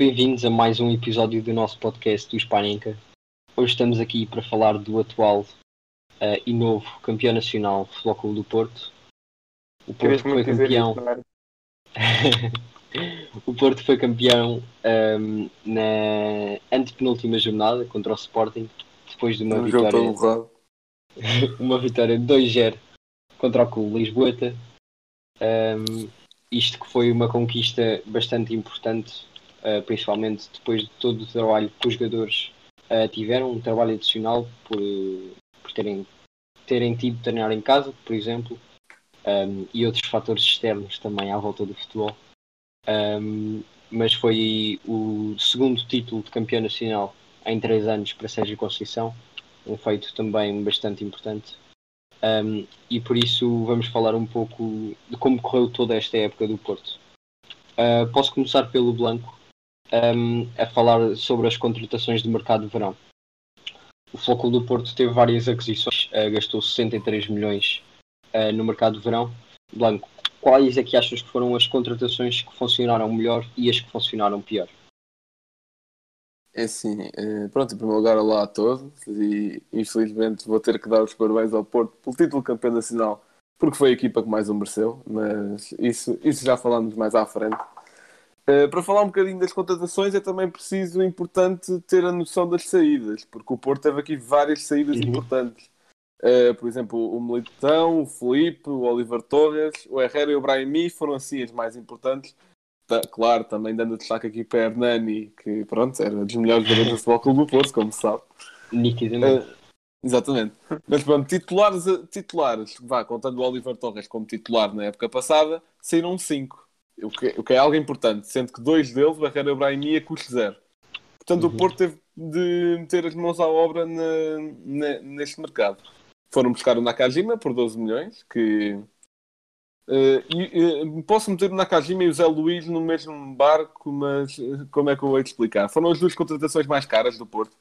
bem-vindos a mais um episódio do nosso podcast do Hispanenca. Hoje estamos aqui para falar do atual eh, e novo campeão nacional Futebol Clube do Porto. O Porto foi campeão. o Porto foi campeão ehm, na antepenúltima jornada contra o Sporting, depois de uma Um todo vitória, uma vitória de 2-0 contra o Clube Lisboeta. Ehm, isto que foi uma conquista bastante importante, eh, principalmente depois de todo o trabalho que os jogadores eh, tiveram, um trabalho adicional por, por terem, terem tido treinar em casa, por exemplo, ehm, e outros fatores externos também à volta do futebol. Um, mas foi o segundo título de campeão nacional em três anos para Sérgio Conceição, um feito também bastante importante. Um, e por isso vamos falar um pouco de como correu toda esta época do Porto. Uh, posso começar pelo Blanco um, a falar sobre as contratações de mercado de verão. O Flóculo do Porto teve várias aquisições, uh, gastou 63 milhões uh, no mercado de verão. Blanco, quais é que achas que foram as contratações que funcionaram melhor e as que funcionaram pior? É assim, eh, pronto, em primeiro lugar, olá a todos e infelizmente vou ter que dar os parabéns ao Porto pelo título de campeão nacional, porque foi a equipa que mais o mereceu, mas isso, isso já falamos mais à frente. Eh, para falar um bocadinho das contratações, é também preciso, importante, ter a noção das saídas, porque o Porto teve aqui várias saídas Uhum. importantes. Eh, por exemplo, o Militão, o Felipe, o Oliver Torres, o Herrera e o Brahimi foram assim as mais importantes. Tá, claro, também dando destaque aqui para Hernani, que pronto, era dos melhores jogadores do Futebol Clube do Porto, como se sabe. Nitidamente. Eh, exatamente. Mas pronto, titulares, titulares, vá, contando o Oliver Torres como titular na época passada, saíram cinco. O que, o que é algo importante, sendo que dois deles, e o Brahimi, a custo zero. Portanto, Uhum. o Porto teve de meter as mãos à obra na- na- neste mercado. Foram buscar o Nakajima por 12 milhões, que eh, e, eh, posso meter o Nakajima e o Zé Luís no mesmo barco, mas eh, como é que eu vou explicar? Foram as duas contratações mais caras do Porto.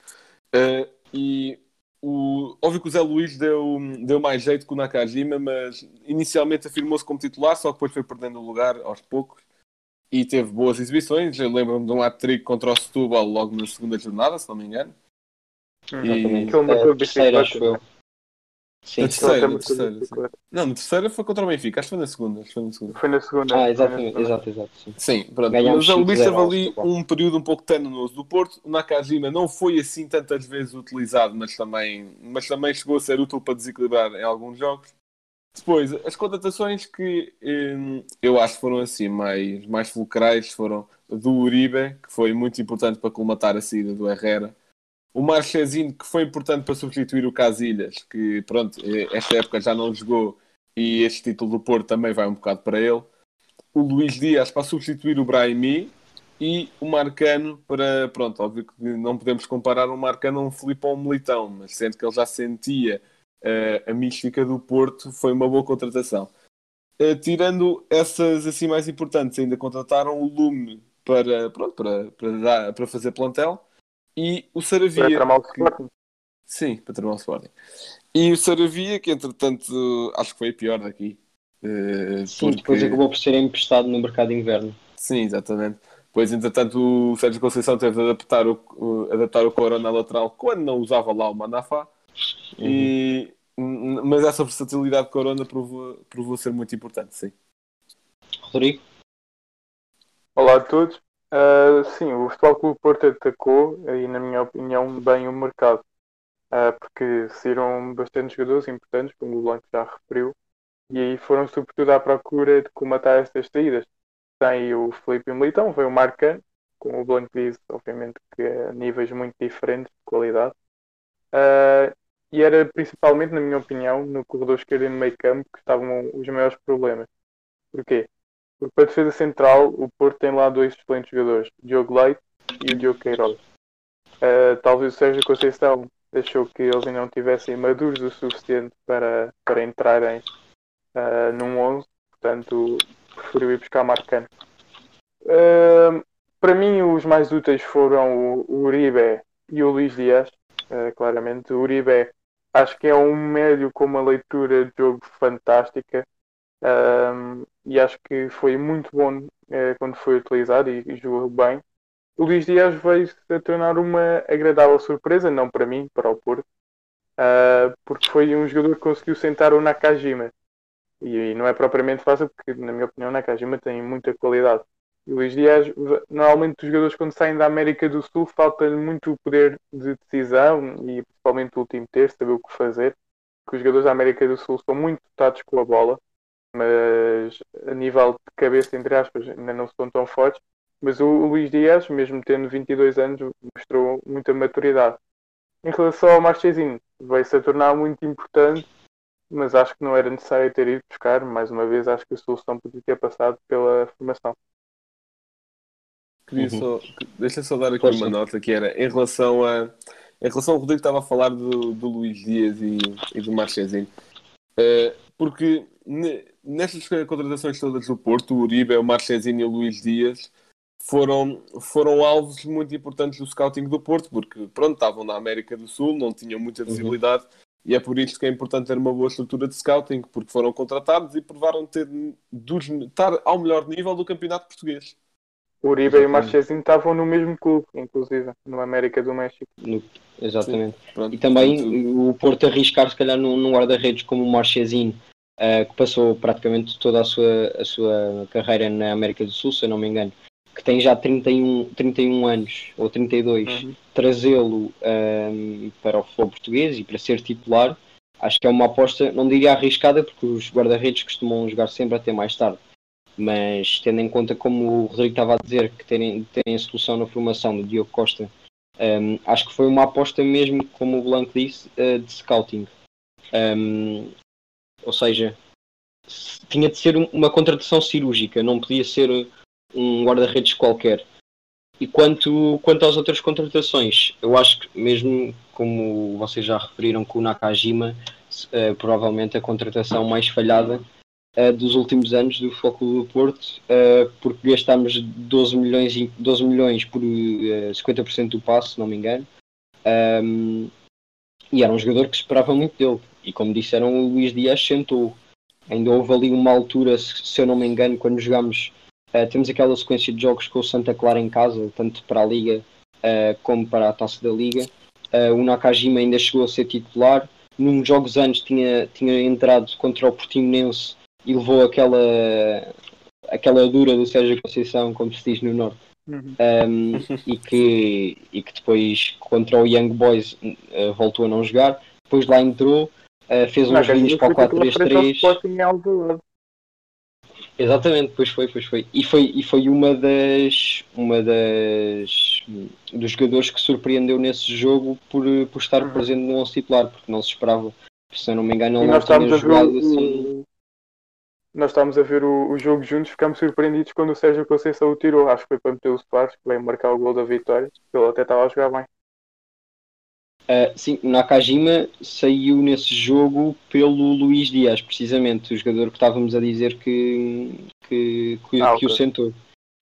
E o, óbvio que o Zé Luís deu, deu mais jeito que o Nakajima, mas inicialmente afirmou-se como titular, só que depois foi perdendo o lugar aos poucos. E teve boas exibições. Eu lembro-me de um hat-trick contra o Setúbal logo na segunda jornada, se não me engano. Exatamente. E... A é É, terceira, acho eu. Sim, A sim. terceira. Não, na terceira foi contra o Benfica, acho que foi na segunda. Acho que foi na segunda. Foi na segunda. Ah, na exatamente, exato, exato. Sim. Sim, pronto. Ganhámos Mas o Luís 5-0 teve ali um período um pouco tenenoso do Porto. O Nakajima não foi assim tantas vezes utilizado, mas também, mas também chegou a ser útil para desequilibrar em alguns jogos. Depois, as contratações que hum, eu acho que foram assim mais, mais fulcrais foram do Uribe, que foi muito importante para colmatar a saída do Herrera. O Marchezinho, que foi importante para substituir o Casilhas, que pronto, esta época já não jogou e este título do Porto também vai um bocado para ele. O Luís Dias para substituir o Brahimi e o Marcano para, pronto, óbvio que não podemos comparar um Marcano a um Filipe ou um Militão, mas sendo que ele já sentia eh, a mística do Porto, foi uma boa contratação. Eh, tirando essas assim mais importantes, ainda contrataram o Lume para, pronto, para, para, dar, para fazer plantel e o Saravia. Para tramar o Sporting. Sim, para tramar o Sporting. E o Saravia, que entretanto acho que foi a pior daqui. Eh, Sim, depois acabou por ser emprestado no mercado de inverno. Sim, exatamente. Pois, entretanto, o Sérgio Conceição teve de adaptar o, o- adaptar o Corona lateral quando não usava lá o Manafá. E, n- mas essa versatilidade de Corona provou, provou ser muito importante, sim. Rodrigo? Olá a todos. Ah, sim, o Futebol Clube Porto atacou, e na minha opinião, bem o mercado. Ah, porque saíram bastantes jogadores importantes, como o Blanco já referiu, e aí foram sobretudo à procura de comatar estas saídas. Tem o Felipe Militão, veio o Marcano, como o Blanco disse, obviamente que a níveis muito diferentes de qualidade. Ah, e era principalmente, na minha opinião, no corredor esquerdo e no meio campo que estavam os maiores problemas. Porquê? Porque para a defesa central, o Porto tem lá dois excelentes jogadores, o Diogo Leite e o Diogo Queiroz. Uh, talvez o Sérgio Conceição achou que eles ainda não tivessem maduros o suficiente para, para entrarem uh, num 11, portanto preferiu ir buscar Marcano. Uh, para mim, os mais úteis foram o Uribe e o Luís Dias, uh, claramente. O Uribe acho que é um médio com uma leitura de jogo fantástica um, e acho que foi muito bom uh, quando foi utilizado e, e jogou bem. O Luís Dias veio a tornar uma agradável surpresa, não para mim, para o Porto, uh, porque foi um jogador que conseguiu sentar o Nakajima. E, e, não é propriamente fácil, porque, na minha opinião, o Nakajima tem muita qualidade. E o Luís Dias, normalmente, os jogadores, quando saem da América do Sul, falta-lhe muito o poder de decisão e principalmente o último terço, saber o que fazer. Porque os jogadores da América do Sul são muito dotados com a bola, mas a nível de cabeça, entre aspas, ainda não são tão fortes. Mas o, Luís Dias, mesmo tendo 22 anos, mostrou muita maturidade. Em relação ao Marchezinho, veio-se a tornar muito importante, mas acho que não era necessário ter ido buscar. Mais uma vez, acho que a solução podia ter passado pela formação. Queria uhum. só, deixa só dar aqui Poxa. uma nota que era em relação a em relação ao Rodrigo estava a falar do, do Luís Dias e, e do Marchezinho. Uh, porque nestas contratações todas do Porto, o Uribe, o Marchezinho e o Luís Dias foram, foram alvos muito importantes do scouting do Porto, porque pronto, estavam na América do Sul, não tinham muita uhum. visibilidade, uhum. e é por isso que é importante ter uma boa estrutura de scouting, porque foram contratados e provaram ter, dos, estar ao melhor nível do campeonato português. O Uribe exatamente. e o Marchezinho estavam no mesmo clube, inclusive, no América do México. No, exatamente. Sim, e também o Porto arriscar, se calhar, num, num guarda-redes como o Marchezinho, uh, que passou praticamente toda a sua, a sua carreira na América do Sul, se eu não me engano, que tem já 31, 31 anos ou 32, uhum. trazê-lo um, para o futebol português e para ser titular, acho que é uma aposta, não diria arriscada, porque os guarda-redes costumam jogar sempre até mais tarde. Mas tendo em conta, como o Rodrigo estava a dizer, que terem, terem a solução na formação do Diogo Costa, um, acho que foi uma aposta mesmo, como o Blanco disse, uh, de scouting. Um, ou seja, tinha de ser uma contratação cirúrgica, não podia ser um guarda-redes qualquer. E quanto, quanto às outras contratações, eu acho que mesmo como vocês já referiram com o Nakajima, uh, provavelmente a contratação mais falhada uh, dos últimos anos do Foco do Porto, uh, porque gastámos 12 milhões, 12 milhões por 50% do passe, se não me engano. Um, e era um jogador que esperava muito dele. E como disseram, o Luís Dias sentou. Ainda houve ali uma altura, se eu não me engano, quando jogámos Uh, temos aquela sequência de jogos com o Santa Clara em casa, tanto para a Liga uh, como para a Taça da Liga. Uh, o Nakajima ainda chegou a ser titular. Num jogos antes tinha, tinha entrado contra o Portimonense e levou aquela, aquela dura do Sérgio Conceição, como se diz no Norte. Uhum. Um, e, que, e que depois contra o Young Boys voltou a não jogar. Depois lá entrou, fez uns vídeos para o 4-3-3. Exatamente, pois foi, pois foi. E foi, e foi uma das uma das dos jogadores que surpreendeu nesse jogo por, por estar uhum. presente no 11 titular, porque não se esperava, se eu não me engano, ele não tinha jogado assim. Nós estávamos a ver o, o, jogo juntos, ficámos surpreendidos quando o Sérgio Conceição o tirou. Acho que foi para meter o Soares, que veio marcar o gol da vitória. Ele até estava a jogar bem. Uh, sim, Nakajima saiu nesse jogo pelo Luís Dias, precisamente, o jogador que estávamos a dizer que, que, que, ah, que okay. o sentou.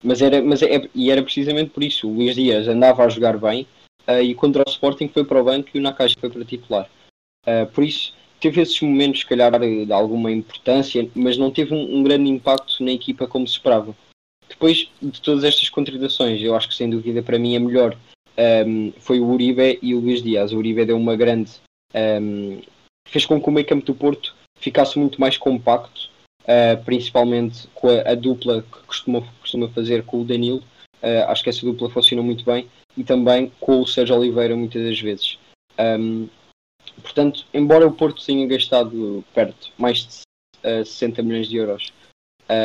Mas era, mas é, e era precisamente por isso, o Luís Dias andava a jogar bem uh, e contra o Sporting foi para o banco e o Nakajima foi para titular. Uh, por isso, teve esses momentos, se calhar, de alguma importância, mas não teve um, um grande impacto na equipa como se esperava. Depois de todas estas contratações, eu acho que sem dúvida para mim a melhor um, foi o Uribe e o Luís Dias. O Uribe deu uma grande. Um, fez com que o meio campo do Porto ficasse muito mais compacto, uh, principalmente com a, a, dupla que costuma, costuma fazer com o Danilo. Uh, acho que essa dupla funcionou muito bem e também com o Sérgio Oliveira muitas das vezes. Um, portanto, embora o Porto tenha gastado perto mais de uh, 60 milhões de euros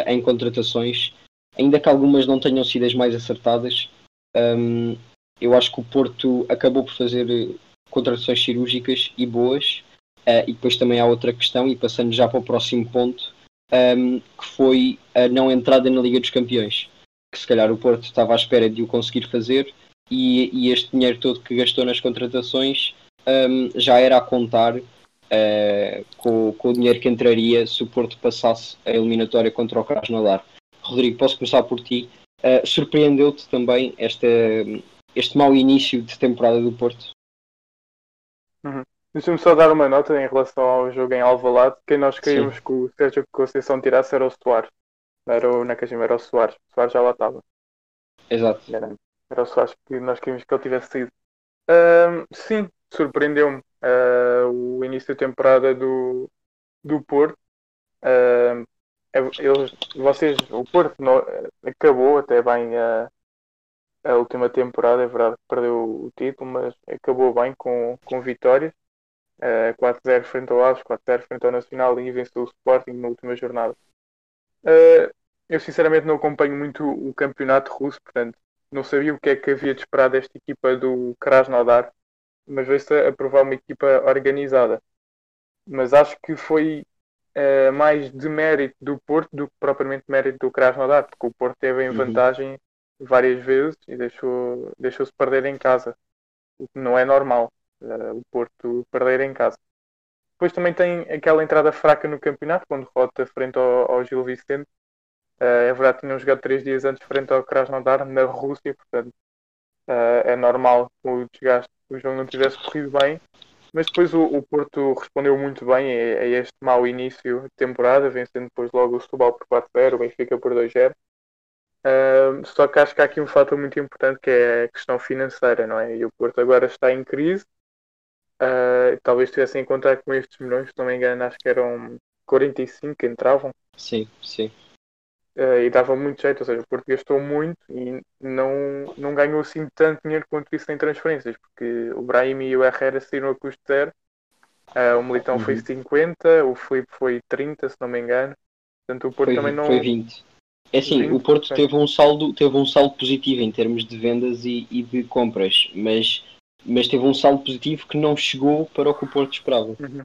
em contratações, ainda que algumas não tenham sido as mais acertadas, um, eu acho que o Porto acabou por fazer eh, contratações cirúrgicas e boas. Uh, e depois também há outra questão, e passando já para o próximo ponto, um, ehm, que foi a não entrada na Liga dos Campeões. Que se calhar o Porto estava à espera de o conseguir fazer e, e este dinheiro todo que gastou nas contratações um, já era a contar uh, com, com, o dinheiro que entraria se o Porto passasse a eliminatória contra o Krasnodar. Rodrigo, posso começar por ti. Uh, Surpreendeu-te também esta, este mau início de temporada do Porto? Uhum. Deixa-me só dar uma nota em relação ao jogo em Alvalade. Quem nós queríamos que o Sérgio Conceição tirasse era o Soares. Era o Nakajima, era o Soares. O Soares já lá estava. Exato. Era, era o Soares que nós queríamos que ele tivesse saído. Uh, sim, surpreendeu-me uh, o início da temporada do, do Porto. Uh, eles, vocês, o Porto não, acabou até bem a, a última temporada, é verdade que perdeu o título, mas acabou bem com, com vitórias. Uh, 4-0 frente ao Aves, 4-0 frente ao Nacional e venceu o Sporting na última jornada. Uh, eu sinceramente não acompanho muito o campeonato russo, portanto não sabia o que é que havia de esperar desta equipa do Krasnodar, mas veio-se a provar uma equipa organizada. Mas acho que foi uh, mais de mérito do Porto do que propriamente mérito do Krasnodar, porque o Porto teve em uhum. vantagem várias vezes e deixou, deixou-se perder em casa, o que não é normal, uh, o Porto perder em casa. Depois também tem aquela entrada fraca no campeonato, quando rota frente ao, ao Gil Vicente. Uh, é verdade, tinham jogado três dias antes frente ao Krasnodar, na Rússia, portanto uh, é normal que o desgaste o jogo não tivesse corrido bem. Mas depois o, o Porto respondeu muito bem a, a, este mau início de temporada, vencendo depois logo o Setúbal por 4-0, o Benfica por 2-0. Uh, só que acho que há aqui um fator muito importante que é a questão financeira, não é? E o Porto agora está em crise. Uh, talvez tivessem em contar com estes milhões, se não me engano, acho que eram 45 que entravam. Sim, sim. Uh, e dava muito jeito, ou seja, o Porto gastou muito e não, não ganhou assim tanto dinheiro quanto isso em transferências, porque o Brahim e o Herrera saíram a custo zero. Uh, o Militão uhum. foi 50, o Felipe foi 30, se não me engano. Portanto, o Porto foi, também não. Foi 20. É assim, o Porto teve um, saldo, teve um saldo positivo em termos de vendas e, e, de compras, mas, mas teve um saldo positivo que não chegou para o que o Porto esperava. Uhum.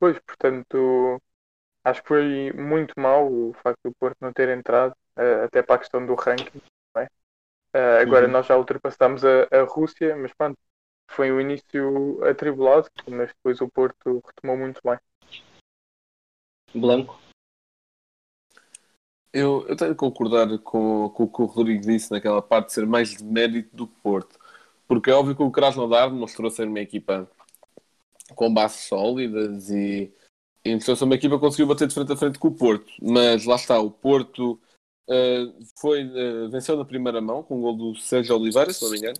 Pois, portanto, acho que foi muito mal o facto do Porto não ter entrado, uh, até para a questão do ranking. É? Uh, agora uhum. nós já ultrapassamos a, a Rússia, mas pronto, foi um início atribulado, mas depois o Porto retomou muito bem. Blanco. Eu, eu tenho de concordar com, com o que o Rodrigo disse naquela parte de ser mais de mérito do Porto. Porque é óbvio que o Krasnodar mostrou ser uma equipa com bases sólidas e, e mostrou ser uma equipa que conseguiu bater de frente a frente com o Porto. Mas lá está, o Porto uh, foi, uh, venceu na primeira mão com o gol do Sérgio Oliveira, se não me engano.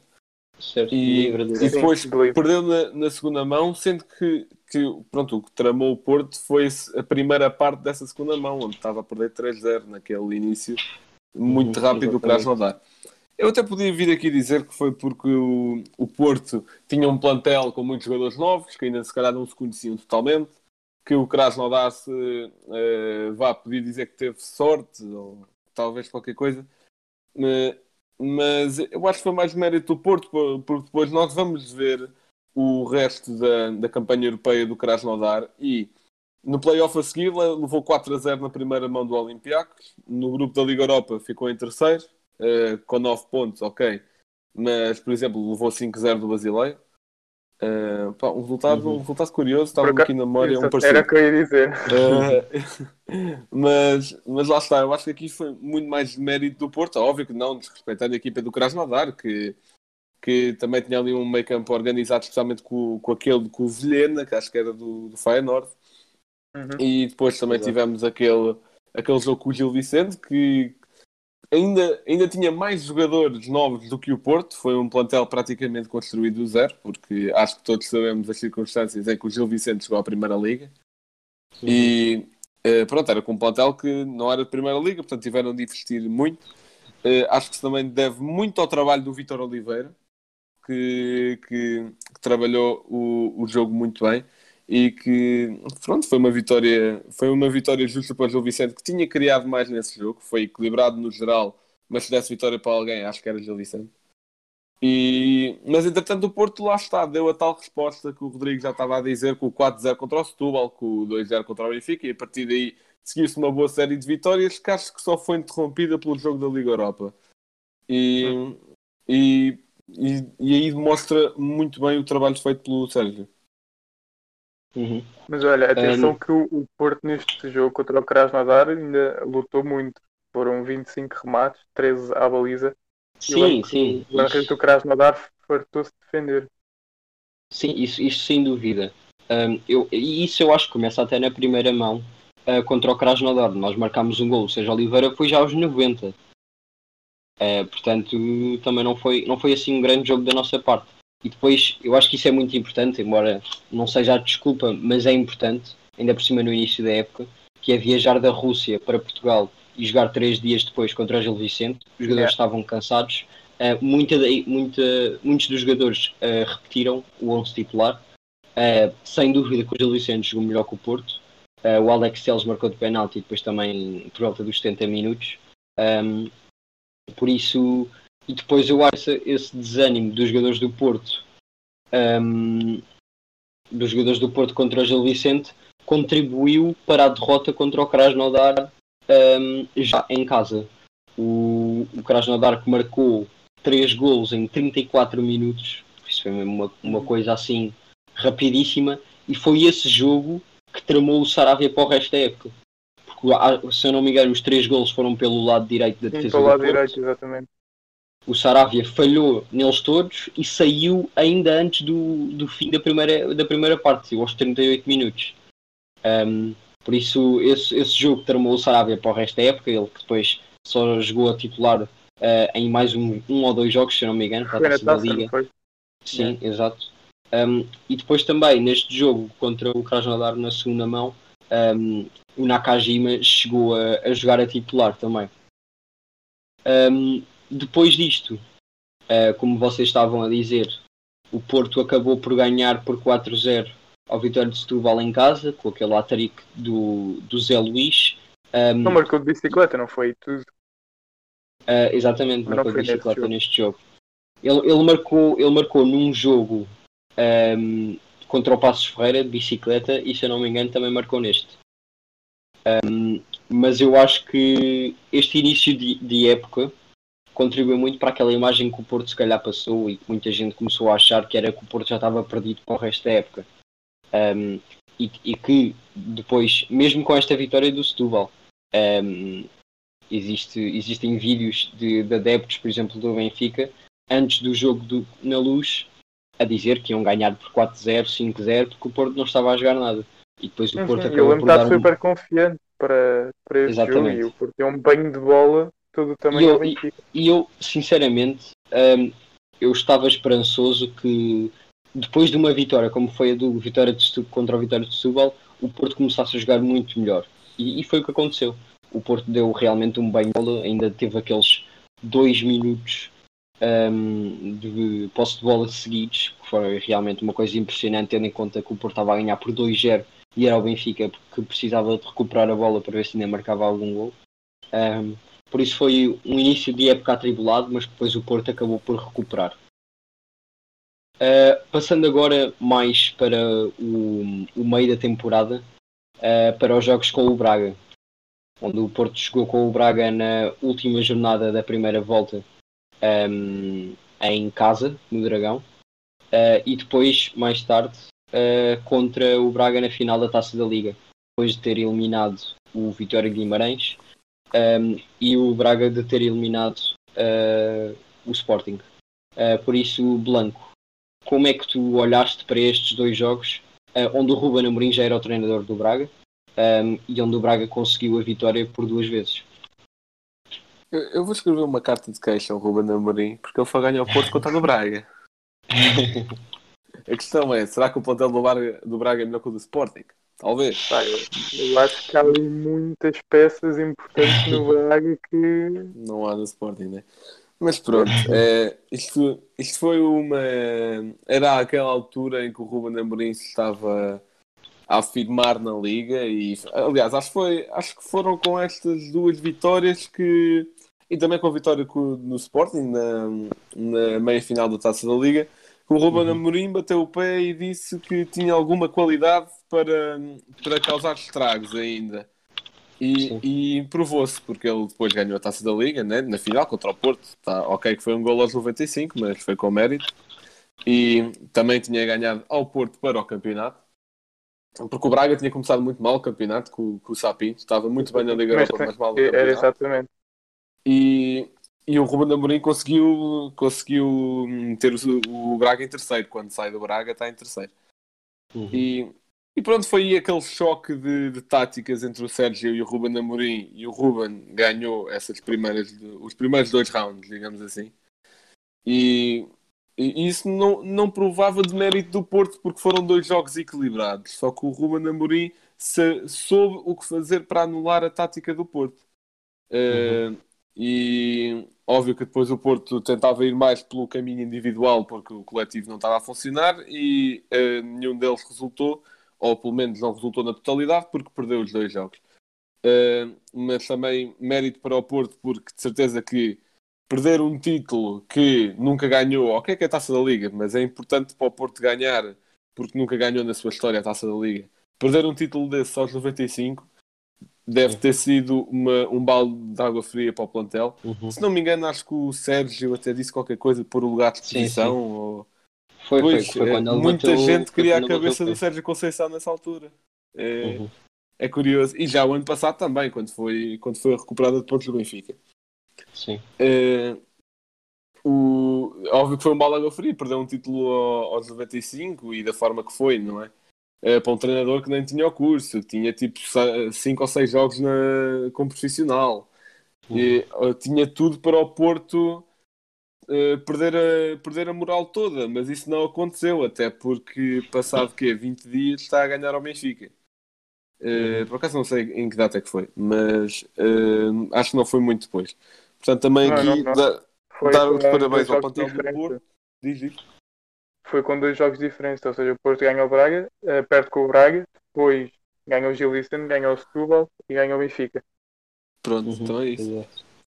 Certo. E, e depois perdeu na, na, segunda mão, sendo que, que pronto, o que tramou o Porto foi a primeira parte dessa segunda mão, onde estava a perder 3-0 naquele início muito uhum, rápido do Krasnodar. Eu até podia vir aqui dizer que foi porque o, o Porto tinha um plantel com muitos jogadores novos, que ainda se calhar não se conheciam totalmente, que o Krasnodar se uh, vá poder dizer que teve sorte, ou talvez qualquer coisa. Uh, mas eu acho que foi mais mérito do Porto, porque depois nós vamos ver o resto da, da campanha europeia do Krasnodar e no playoff a seguir levou 4 a 0 na primeira mão do Olympiacos, no grupo da Liga Europa ficou em terceiro, uh, com 9 pontos, ok, mas por exemplo levou 5 a 0 do Basileia. Uh, pá, um, resultado, uhum. um resultado curioso, estava aqui na memória. Um Era o que eu ia dizer. Uh, mas, mas lá está, eu acho que aqui foi muito mais mérito do Porto. Óbvio que não desrespeitando a equipa do Krasnodar, que, que também tinha ali um meio campo organizado, especialmente com, com aquele com o Vilhena, que acho que era do, do Feyenoord. Uhum. E depois também Exato. tivemos aquele, aquele jogo com o Gil Vicente, que, ainda, ainda tinha mais jogadores novos do que o Porto, foi um plantel praticamente construído do zero, porque acho que todos sabemos as circunstâncias em que o Gil Vicente chegou à Primeira Liga. Sim. E uh, pronto, era com um plantel que não era de Primeira Liga, portanto tiveram de investir muito. Uh, acho que se também deve muito ao trabalho do Vitor Oliveira, que, que, que trabalhou o, o jogo muito bem e que pronto, foi uma vitória, foi uma vitória justa para o Gil Vicente que tinha criado mais nesse jogo, foi equilibrado no geral, mas se desse vitória para alguém, acho que era Gil Vicente. E, mas entretanto o Porto lá está, deu a tal resposta que o Rodrigo já estava a dizer com o 4-0 contra o Setúbal, com o 2-0 contra o Benfica e a partir daí seguiu-se uma boa série de vitórias que acho que só foi interrompida pelo jogo da Liga Europa. E, e e, e aí demonstra muito bem o trabalho feito pelo Sérgio. Uhum. Mas olha, atenção Um, que o, o Porto neste jogo contra o Krasnodar ainda lutou muito. Foram 25 remates, 13 à baliza. Sim, sim. O guarda-redes do Krasnodar fartou-se de defender. Sim, isso, isso sem dúvida. Um, eu, e isso eu acho que começa até na primeira mão uh, contra o Krasnodar. Nós marcámos um gol, ou seja, Oliveira foi já aos 90. Uh, portanto, também não foi, não foi assim um grande jogo da nossa parte. E depois, eu acho que isso é muito importante, embora não seja a desculpa, mas é importante, ainda por cima no início da época, que é viajar da Rússia para Portugal e jogar três dias depois contra o Gil Vicente. Os jogadores estavam cansados. Uh, muita, muita, muitos dos jogadores uh, repetiram o 11 titular. Uh, sem dúvida que o Gil Vicente jogou melhor que o Porto. O Alex Teles marcou de penalti e depois também por volta dos 70 minutos. Um, por isso, e depois eu acho esse, desânimo dos jogadores do Porto, um, dos jogadores do Porto contra o Gil Vicente, contribuiu para a derrota contra o Krasnodar um, já em casa. O, o Krasnodar que marcou 3 golos em 34 minutos, isso foi mesmo uma, uma coisa assim rapidíssima, e foi esse jogo que tramou o Saravia para o resto da época. Porque, se eu não me engano, os 3 golos foram pelo lado direito da Sim, defesa para o do lado direito, exatamente. O Saravia falhou neles todos e saiu ainda antes do, do fim da primeira, da primeira parte, aos 38 minutos. Um, por isso, esse, esse jogo tramou o Saravia para o resto da época, ele que depois só jogou a titular uh, em mais um, um ou dois jogos, se não me engano, para a taça da Liga. foi? Sim, exato. Um, e depois também, neste jogo contra o Krasnodar na segunda mão, um, o Nakajima chegou a, a jogar a titular também. Um, depois disto, uh, como vocês estavam a dizer, o Porto acabou por ganhar por 4-0 ao Vitória de Setúbal em casa, com aquele hat do, do Zé Luís. Um, Não marcou de bicicleta, não foi? Tudo. Uh, exatamente, não marcou foi de bicicleta neste jogo. Ele, ele, marcou, ele marcou num jogo um, contra o Passos Ferreira de bicicleta e se eu não me engano também marcou neste. Um, mas eu acho que este início de, de época contribuiu muito para aquela imagem que o Porto se calhar passou e que muita gente começou a achar que era que o Porto já estava perdido para o resto da época. Um, e, e que depois, mesmo com esta vitória do Setúbal, um, existe, existem vídeos de, de adeptos, por exemplo, do Benfica, antes do jogo do, na luz, a dizer que iam ganhar por 4-0, 5-0, porque o Porto não estava a jogar nada. E depois o Sim, Porto sim, Eu acabou lembro por dar um... super confiante para, para este jogo Exatamente. e o Porto é um banho de bola todo o E eu- Benfica. E eu, sinceramente, hum, eu estava esperançoso que depois de uma vitória, como foi a do Vitória de Setúbal contra o Vitória de Setúbal, o Porto começasse a jogar muito melhor. E, e foi o que aconteceu. O Porto deu realmente um banho ainda teve aqueles dois minutos hum, de posse de bola seguidos, que foi realmente uma coisa impressionante, tendo em conta que o Porto estava a ganhar por 2-0 e era o Benfica que precisava de recuperar a bola para ver se ainda marcava algum gol. Hum, por isso foi um início de época atribulado, mas depois o Porto acabou por recuperar. Uh, passando agora mais para o, o meio da temporada, uh, para os jogos com o Braga, onde o Porto jogou com o Braga na última jornada da primeira volta um, em casa, no Dragão, uh, e depois, mais tarde, contra o Braga na final da Taça da Liga, depois de ter eliminado o Vitória Guimarães um, e o Braga de ter eliminado uh, o Sporting. Uh, por isso, Blanco, como é que tu olhaste para estes dois jogos, uh, onde o Ruben Amorim já era o treinador do Braga um, e onde o Braga conseguiu a vitória por duas vezes? Eu, eu vou escrever uma carta de queixa ao Ruben Amorim porque ele foi ganhar o Porto contra o Braga. A questão é, será que o plantel do Braga, do Braga é melhor que o do Sporting? Talvez. Pá, eu, eu acho que há ali muitas peças importantes no Braga que Não há no Sporting, né? Mas pronto, é, isto, isto foi uma. Era aquela altura em que o Ruben Amorim se estava a afirmar na liga e aliás acho que, foi, acho que foram com estas duas vitórias que e também com a vitória no Sporting na, na meia final da Taça da Liga o Ruben Amorim bateu o pé e disse que tinha alguma qualidade para, para causar estragos ainda. E, e provou-se, porque ele depois ganhou a taça da Liga, né? na final contra o Porto. Tá, ok, que foi um gol aos 95, mas foi com mérito. E também tinha ganhado ao Porto para o campeonato. Porque o Braga tinha começado muito mal o campeonato com, com o Sapinto, estava muito bem na Liga Mas Europa, mas mal no Era exatamente. E, e o Ruben Amorim conseguiu, conseguiu meter o, o Braga em terceiro. Quando sai do Braga, está em terceiro. Uhum. E, e pronto, foi aí aquele choque de, de táticas entre o Sérgio e o Ruben Amorim. E o Ruben ganhou essas primeiras, os primeiros dois rounds, digamos assim. E, e isso não, não provava de mérito do Porto, porque foram dois jogos equilibrados. Só que o Ruben Amorim se- soube o que fazer para anular a tática do Porto. Eh, e óbvio que depois o Porto tentava ir mais pelo caminho individual porque o coletivo não estava a funcionar e eh, nenhum deles resultou, ou pelo menos não resultou na totalidade, porque perdeu os dois jogos. Eh, mas também mérito para o Porto, porque de certeza que perder um título que nunca ganhou, ok que é a Taça da Liga, mas é importante para o Porto ganhar, porque nunca ganhou na sua história a Taça da Liga. Perder um título desse aos 95 deve ter sido uma, um balde de água fria para o plantel. Uhum. Se não me engano, acho que o Sérgio até disse qualquer coisa por o lugar de posição. Ou... Foi, foi, Pois, foi é, quando ele muita bateu- gente foi queria a cabeça do Sérgio Conceição nessa altura. É, Uhum. é curioso. E já o ano passado também, quando foi, quando foi recuperada de pontos do Benfica. Sim. É, o, óbvio que foi um mal água fria, perdeu um título ao- aos 95 e da forma que foi, não é? É, para um treinador que nem tinha o curso, tinha tipo 5 ou 6 jogos na, como profissional, e, eh, tinha tudo para o Porto eh, perder, a, perder a moral toda, mas isso não aconteceu, até porque passado que 20 dias está a ganhar ao Benfica. Eh, por acaso não sei em que data é que foi, mas eh, acho que não foi muito depois. Portanto, também Não, aqui não, não. Foi dar os parabéns ao plantel do. Porto. Diz, diz. Foi com dois jogos diferentes, ou seja, o Porto ganha o Braga, eh, perde com o Braga, depois ganha o Gil Vicente, ganha o Setúbal e ganha o Benfica. Pronto, Uhum. então é isso. É.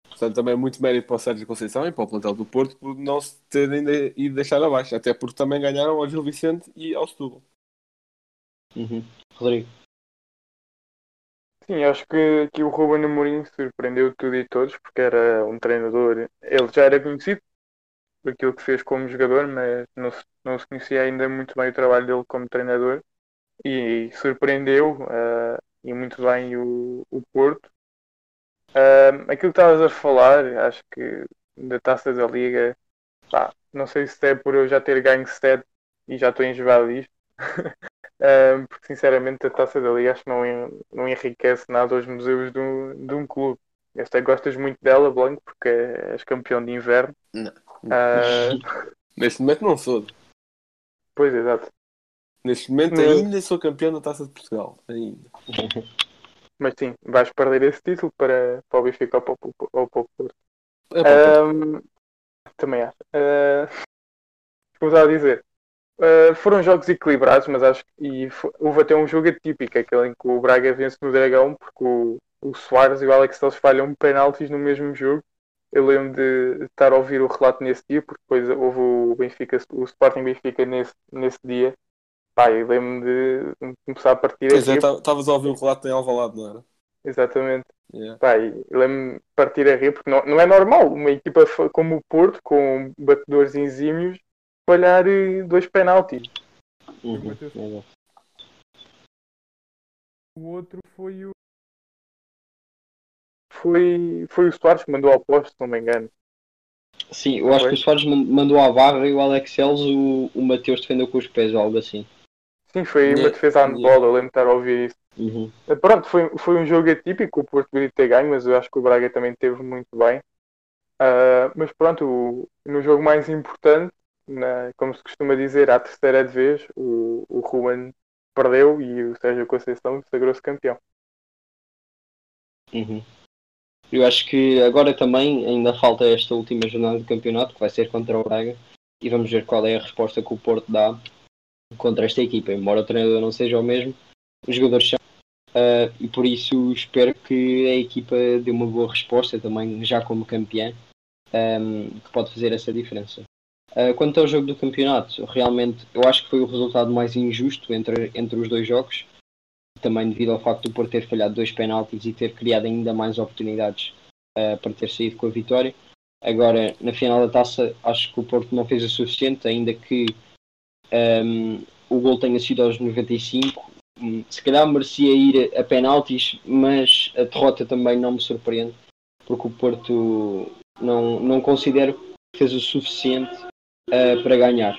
Portanto, também é muito mérito para o Sérgio Conceição e para o plantel do Porto por não se terem de- ido deixar abaixo, até porque também ganharam ao Gil Vicente e ao Setúbal. Uhum. Rodrigo. Sim, acho que, que o Ruben Amorim surpreendeu tudo e todos, porque era um treinador, ele já era conhecido aquilo que fez como jogador, mas não se, não se conhecia ainda muito bem o trabalho dele como treinador e surpreendeu eh, e muito bem o, o Porto. Ah, aquilo que estavas a falar, acho que da taça da Liga, pá, não sei se é por eu já ter ganho 7 e já estou enjoado disto. Ah, porque sinceramente a taça da Liga acho que não, não enriquece nada os museus de um, de um clube. Sei que gostas muito dela, Blanco, porque és campeão de inverno. Não. Ah, Neste momento não sou. pois, exato. Neste momento Mas- ainda sou campeão da Taça de Portugal. Ainda. Mas sim, vais perder esse título para, para o Benfica ou para o, Porto. É Ahm, também acho. Ah, como estava a dizer, ah, foram jogos equilibrados, mas acho que e houve até um jogo atípico, aquele em que o Braga vence no Dragão, porque o, o Soares e o Alex Telles falham penaltis no mesmo jogo. Eu lembro de estar a ouvir o relato nesse dia, porque depois houve o Benfica, o Sporting Benfica nesse, nesse dia. Pá, eu lembro de começar a partir Pois é, aqui. estavas a ouvir um relato em Alvalade, não era? Exatamente. Yeah. Pá, eu lembro-me de partir a rir, porque não, não é normal uma equipa como o Porto, com batedores exímios, falhar eh, dois penaltis. Uhum. O outro foi o. Foi, foi o Soares que mandou ao posto, se não me engano. Sim, eu acho Foi? que o Soares man- mandou à barra e o Alex Celes, o, o Mateus defendeu com os pés ou algo assim. Sim, foi uma Yeah, defesa handball, eu lembro de estar a ouvir isso. Uhum. Eh, Pronto, foi, foi um jogo atípico, o Porto poderia ter ganho, mas eu acho que o Braga também teve muito bem. Ah, mas pronto, o- no jogo mais importante, na- como se costuma dizer, à terceira de vez, o, o Ruben perdeu e o Sérgio Conceição sagrou-se campeão. Uhum. Eu acho que agora também ainda falta esta última jornada do campeonato, que vai ser contra o Braga, e vamos ver qual é a resposta que o Porto dá contra esta equipa. Embora o treinador não seja o mesmo, os jogadores são. ah, e por isso espero que a equipa dê uma boa resposta também, já como campeã, ahm, que pode fazer essa diferença. Ah, quanto ao jogo do campeonato, realmente eu acho que foi o resultado mais injusto entre, entre os dois jogos. Também devido ao facto do Porto ter falhado dois penaltis e ter criado ainda mais oportunidades uh, para ter saído com a vitória. Agora, na final da taça, acho que o Porto não fez o suficiente, ainda que um, o gol tenha sido aos 95. Hum, se calhar merecia ir a penaltis, mas a derrota também não me surpreende, porque o Porto não, não considero que fez o suficiente uh, para ganhar.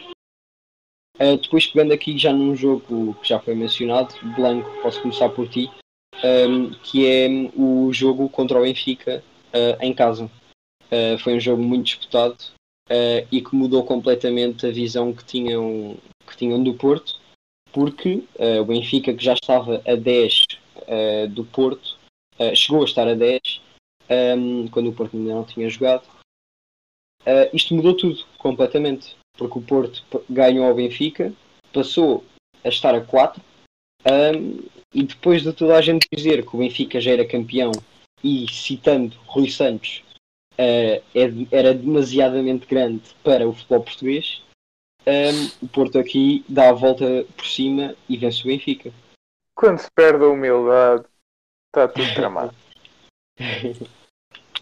Uh, depois pegando aqui já num jogo que já foi mencionado, Blanco, posso começar por ti, um, que é o jogo contra o Benfica uh, em casa. Uh, foi um jogo muito disputado e que mudou completamente a visão que tinham, que tinham do Porto, porque o Benfica, que já estava a 10 do Porto, chegou a estar a 10 um, quando o Porto ainda não tinha jogado. isto mudou tudo completamente porque o Porto ganhou ao Benfica, passou a estar a 4, um, e depois de toda a gente dizer que o Benfica já era campeão, e citando Rui Santos, uh, era demasiadamente grande para o futebol português, um, o Porto aqui dá a volta por cima e vence o Benfica. Quando se perde a humildade, está tudo tramado.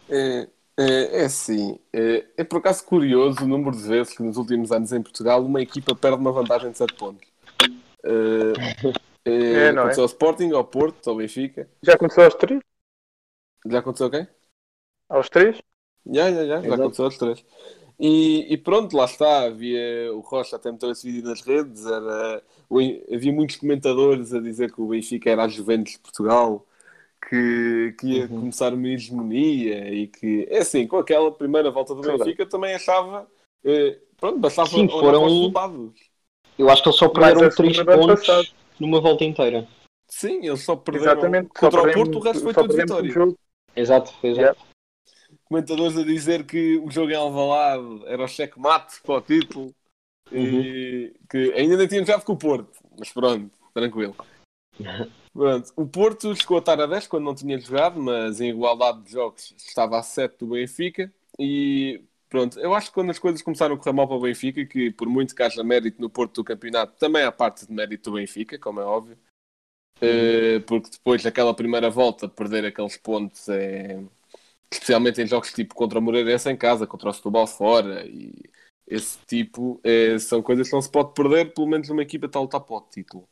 é, é, é assim, é, é, por acaso curioso o número de vezes que nos últimos anos em Portugal uma equipa perde uma vantagem de 7 pontos. É, é, é, não aconteceu é? ao Sporting, ao Porto, ao Benfica. Já aconteceu aos 3? Já aconteceu quem? Aos 3? Já, já, já, já aconteceu aos 3. E, e, pronto, lá está, havia o Rocha até meteu esse vídeo nas redes, era, havia muitos comentadores a dizer que o Benfica era a Juventus de Portugal que, que ia uhum. começar uma hegemonia e que, é assim, com aquela primeira volta do Benfica também achava, eh, pronto, bastava Sim, foram... resultados. Eu acho que eles só perderam 3 pontos passado. numa volta inteira. Sim, eles só perderam Exatamente, contra só o Porto, o resto foi tudo vitória. Exato, foi exato. Yeah. Comentadores a dizer que o jogo em Alvalade era o cheque-mate para o título uhum. e que ainda nem tínhamos jogado com o Porto, mas pronto, tranquilo. Pronto, o Porto chegou a estar a 10 quando não tinha jogado, mas em igualdade de jogos estava a 7 do Benfica. E pronto, eu acho que quando as coisas começaram a correr mal para o Benfica, que por muito que haja mérito no Porto do campeonato, também há parte de mérito do Benfica, como é óbvio. Uh, porque depois daquela primeira volta, perder aqueles pontos é. Especialmente em jogos tipo contra o Moreirense em casa, contra o Setúbal fora, e esse tipo é, são coisas que não se pode perder, pelo menos numa equipa tal está para o título.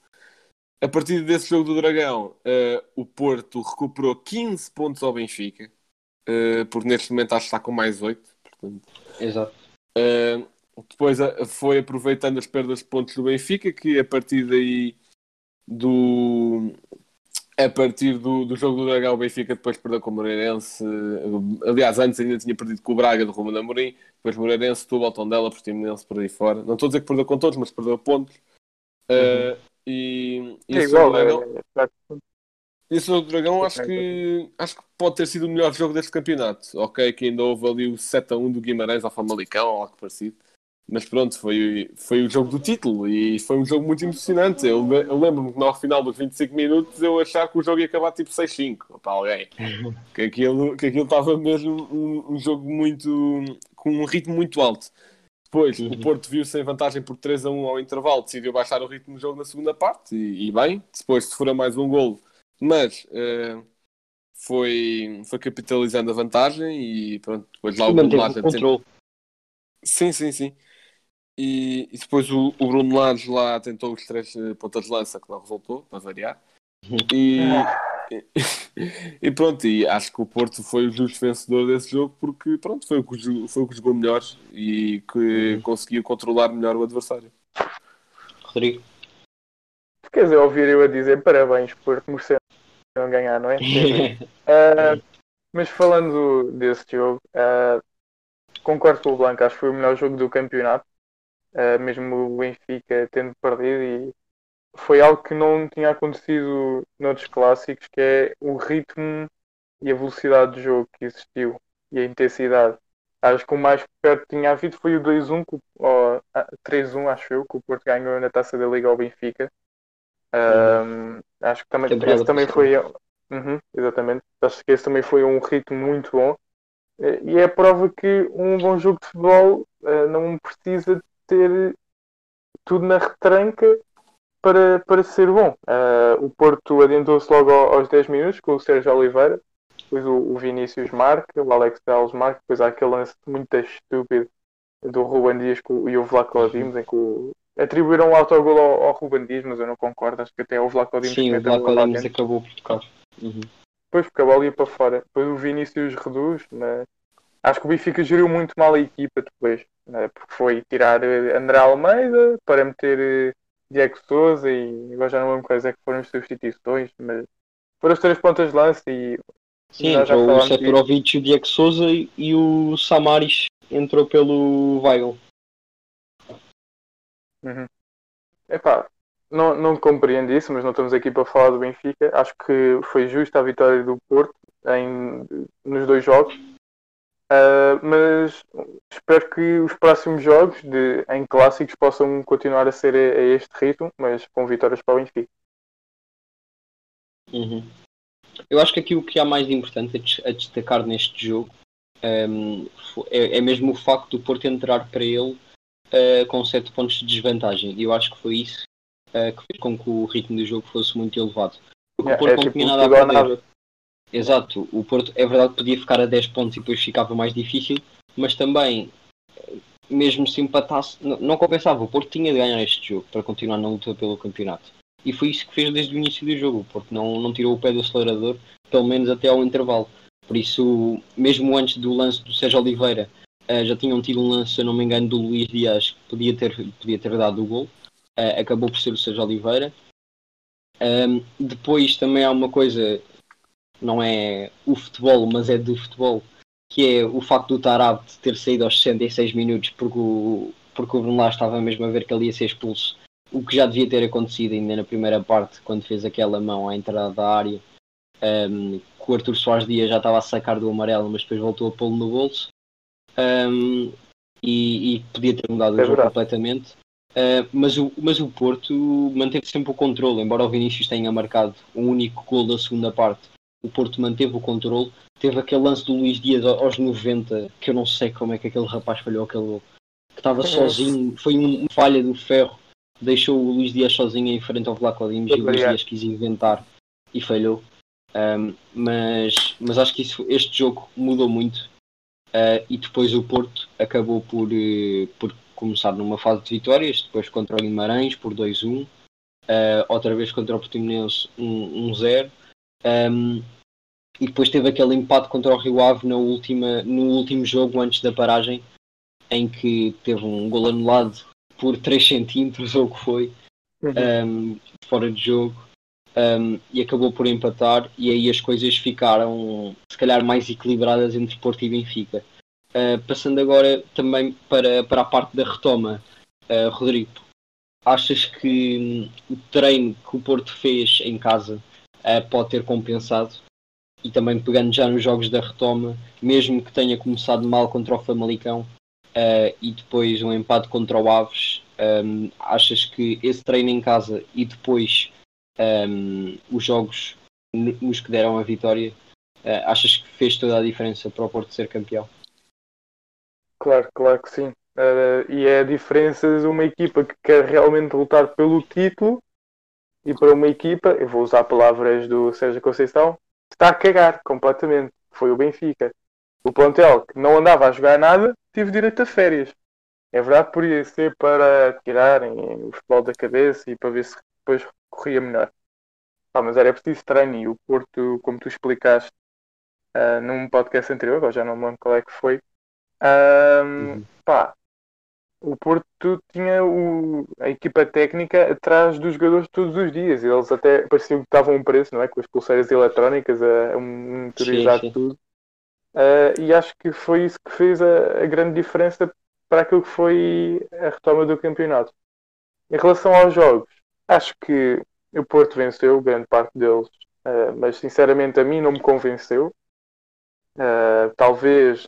A partir desse jogo do Dragão, uh, o Porto recuperou 15 pontos ao Benfica, uh, porque neste momento acho que está com mais 8. Portanto, Exato. Uh, depois foi aproveitando as perdas de pontos do Benfica, que a partir daí do. A partir do, do jogo do Dragão, o Benfica depois perdeu com o Moreirense. Aliás, antes ainda tinha perdido com o Braga do Rumo Amorim. Depois Moreirense, Tubal, Tondela, Portimonense por aí fora. Não estou a dizer que perdeu com todos, mas perdeu pontos. Uhum. E, e é igual, Dragão, é, é, Dragão acho que, acho que pode ter sido o melhor jogo deste campeonato. Ok, que ainda houve ali o 7 a 1 do Guimarães ao Famalicão, ou algo parecido. Mas pronto, foi, foi o jogo do título e foi um jogo muito emocionante. Eu, eu lembro-me que no final dos 25 minutos eu achar que o jogo ia acabar tipo 6-5 para alguém. Que aquilo, que aquilo estava mesmo um, um jogo muito. com um ritmo muito alto. Depois, o Porto viu-se em vantagem por 3 a 1 ao intervalo, decidiu baixar o ritmo do jogo na segunda parte, e, e bem, depois se fora mais um golo, mas uh, foi, foi capitalizando a vantagem e pronto, depois lá o Bruno Lage... Sim, sim, sim. E, e depois o, o Bruno Lage lá tentou os três uh, pontas de lança, que não resultou, para variar. Uhum. E, e pronto, e acho que o Porto foi o justo vencedor desse jogo porque pronto, foi o que, foi o que jogou melhor e que uhum. conseguiu controlar melhor o adversário. Rodrigo. Quer dizer, ouvir eu a dizer parabéns por merecer não ganhar, não é? uh, mas falando desse jogo, uh, concordo com o Blanco, acho que foi o melhor jogo do campeonato, uh, mesmo o Benfica tendo perdido e foi algo que não tinha acontecido noutros clássicos, que é o ritmo e a velocidade do jogo que existiu e a intensidade. Acho que o mais perto que tinha havido foi o 2-1, ou 3-1, acho eu, que o Porto ganhou na taça da Liga ao Benfica. Um, acho que também, que esse também foi. Uhum, exatamente. Acho que esse também foi um ritmo muito bom. E é a prova que um bom jogo de futebol uh, não precisa ter tudo na retranca para, para ser bom. Uh, o Porto adiantou-se logo aos 10 minutos com o Sérgio Oliveira, depois o, o Vinícius marca, o Alex Telles marca, depois há aquele lance muito estúpido do Ruben Dias e o Vlaco Dimos, em que o, atribuíram o autogol ao, ao Ruben Dias, mas eu não concordo, acho que até o Vlaco Dimos Sim, o Vlaco Dimos acabou por tocar. Uhum. Depois porque a bola ia para fora. Depois o Vinícius reduz, mas acho que o Benfica geriu muito mal a equipa depois, né? porque foi tirar eh, André Almeida para meter eh, Diego Souza e agora já não lembro quais é que foram as substituições, mas foram as três pontas de lance e Sim, entrou o Seferovic, o Diego Souza e, e o Samaris entrou pelo Weigl. Uhum. Epá, não, não compreendo isso, mas não estamos aqui para falar do Benfica. Acho que foi justa a vitória do Porto em, nos dois jogos. Uh, mas espero que os próximos jogos de, em clássicos possam continuar a ser a, a este ritmo, mas com vitórias para o Benfica. Uhum. Eu acho que aqui o que há mais importante a destacar neste jogo um, é, é, mesmo o facto do Porto entrar para ele uh, com 7 pontos de desvantagem. E eu acho que foi isso uh, que fez com que o ritmo do jogo fosse muito elevado. Porque o Porto é, não tipo, tinha nada a perder. Nada. Exato, o Porto é verdade podia ficar a 10 pontos e depois ficava mais difícil, mas também, mesmo se empatasse, não, não compensava. O Porto tinha de ganhar este jogo para continuar na luta pelo campeonato. E foi isso que fez desde o início do jogo, porque não, não tirou o pé do acelerador, pelo menos até ao intervalo. Por isso, mesmo antes do lance do Sérgio Oliveira, uh, já tinham tido um lance, se não me engano, do Luís Dias que podia ter, podia ter dado o gol. Uh, acabou por ser o Sérgio Oliveira. Depois também há uma coisa, não é o futebol, mas é do futebol, que é o facto do Tarab ter saído aos 66 minutos porque o, porque o Bruno estava mesmo a ver que ele ia ser expulso o que já devia ter acontecido ainda na primeira parte, quando fez aquela mão à entrada da área, um, que o Arthur Soares Dias já estava a sacar do amarelo, mas depois voltou a pô-lo no bolso. Um, e, e, podia ter mudado é o jogo verdade. completamente. Uh, mas, o, mas o Porto manteve sempre o controle, embora o Vinícius tenha marcado um único gol da segunda parte. O Porto manteve o controle. Teve aquele lance do Luís Dias aos 90, que eu não sei como é que aquele rapaz falhou aquele gol. Que estava é. sozinho, foi uma falha do ferro deixou o Luís Dias sozinho em frente ao Vlaco Dimos e o Luís Dias quis inventar e falhou. Um, mas, mas acho que isso, este jogo mudou muito uh, e depois o Porto acabou por, uh, por começar numa fase de vitórias, depois contra o Guimarães por 2-1, uh, outra vez contra o Portimonense 1-0 um, e depois teve aquele empate contra o Rio Ave na última, no último jogo antes da paragem em que teve um gol anulado por 3 centímetros ou o que foi, uhum. um, fora de jogo, um, e acabou por empatar, e aí as coisas ficaram se calhar mais equilibradas entre Porto e Benfica. Uh, passando agora também para, para a parte da retoma, uh, Rodrigo, achas que hum, o treino que o Porto fez em casa uh, pode ter compensado? E também pegando já nos jogos da retoma, mesmo que tenha começado mal contra o Famalicão, uh, e depois um empate contra o Aves, um, achas que esse treino em casa e depois um, os jogos nos que deram a vitória, uh, achas que fez toda a diferença para o Porto ser campeão? Claro, claro que sim. Uh, e é a diferença de uma equipa que quer realmente lutar pelo título e para uma equipa, eu vou usar palavras do Sérgio Conceição, está a cagar completamente. Foi o Benfica. O plantel que não andava a jogar nada, tive direito a férias. É verdade, podia ser para tirarem o futebol da cabeça e para ver se depois corria melhor. Ah, mas era preciso treino e o Porto, como tu explicaste uh, num podcast anterior, agora já não me lembro qual é que foi, uh, uhum. pá, o Porto tinha o, a equipa técnica atrás dos jogadores todos os dias. Eles até pareciam que estavam um preço, não é? Com as pulseiras eletrónicas a, a monitorizar tudo. Uh, e acho que foi isso que fez a, a, grande diferença para aquilo que foi a retoma do campeonato. Em relação aos jogos, acho que o Porto venceu grande parte deles, uh, mas sinceramente a mim não me convenceu. Uh, talvez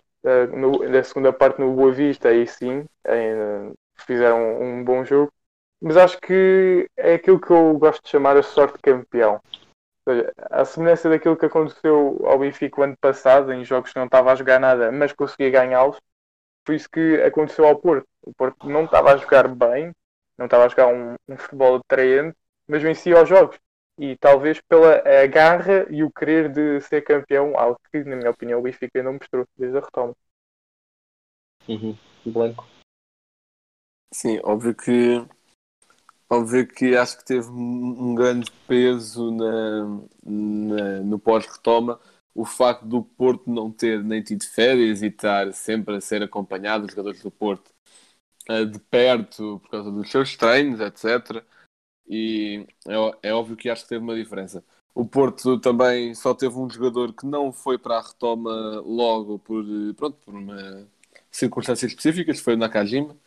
no, na segunda parte no Boa Vista, aí sim, fizeram um, bom jogo, mas acho que é aquilo que eu gosto de chamar a sorte campeão seja, a semelhança daquilo que aconteceu ao Benfica o ano passado, em jogos que não estava a jogar nada, mas conseguia ganhá-los, foi isso que aconteceu ao Porto. O Porto não estava a jogar bem, não estava a jogar um, um futebol atraente, mas vencia os jogos. E talvez pela a garra e o querer de ser campeão, algo que, na minha opinião, o Benfica não mostrou desde a retoma. Uhum. Blanco. Sim, óbvio que óbvio que acho que teve um grande peso na, na- no pós-retoma o facto do Porto não ter nem tido férias e estar sempre a ser acompanhado, os jogadores do Porto, eh, de perto por causa dos seus treinos, etc. E é, é óbvio que acho que teve uma diferença. O Porto também só teve um jogador que não foi para a retoma logo por, pronto, por uma circunstâncias específicas, foi o Nakajima,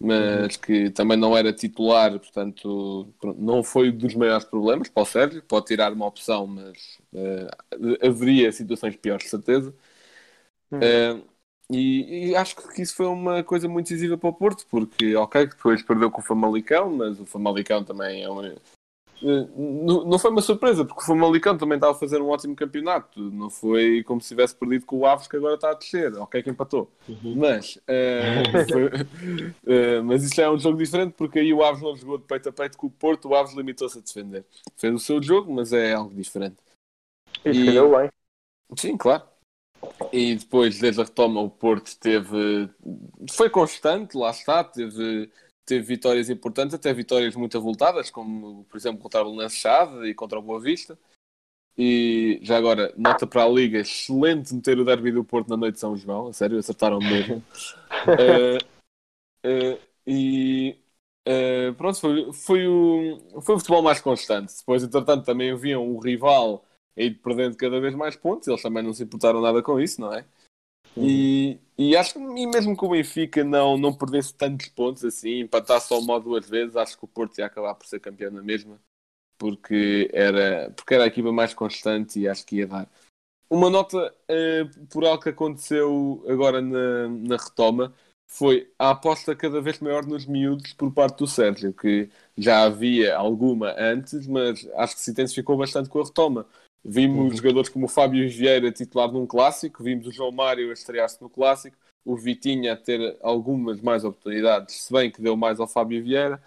mas que também não era titular, portanto não foi dos maiores problemas para o Sérgio, pode tirar uma opção, mas eh, haveria situações piores, de certeza. Hum. Eh, e, e acho que isso foi uma coisa muito decisiva para o Porto, porque, ok, depois perdeu com o Famalicão, mas o Famalicão também é uma. Eh, Não não foi uma surpresa, porque o Famalicão também estava a fazer um ótimo campeonato. Não foi como se tivesse perdido com o Aves, que agora está a descer. Ok, que empatou. Uhum. Mas, eh, foi- eh, mas isso já é um jogo diferente, porque aí o Aves não jogou de peito a peito com o Porto, o Aves limitou-se a defender. Fez o seu jogo, mas é algo diferente. E E- bem. Sim, claro. E depois, desde a retoma, o Porto teve. Foi constante, lá está, teve, teve vitórias importantes, até vitórias muito avultadas, como por exemplo contra o Belenenses Chade e contra o Boa Vista. E já agora, nota para a Liga, excelente meter o derby do Porto na noite de São João, a sério, acertaram mesmo. Eh, eh, e eh, pronto, foi, foi, o, foi o futebol mais constante. Depois, entretanto, também haviam um rival a ir perdendo cada vez mais pontos, eles também não se importaram nada com isso, não é? E, e acho que e mesmo que o Benfica não, não perdesse tantos pontos assim, empatar só uma ou duas vezes, acho que o Porto ia acabar por ser campeão na mesma, porque era, porque era a equipa mais constante e acho que ia dar. Uma nota eh, por algo que aconteceu agora na, na retoma foi a aposta cada vez maior nos miúdos por parte do Sérgio, que já havia alguma antes, mas acho que se intensificou bastante com a retoma. Vimos jogadores como o Fábio Vieira titular num clássico, vimos o João Mário a estrear-se no clássico, o Vitinha a ter algumas mais oportunidades, se bem que deu mais ao Fábio Vieira.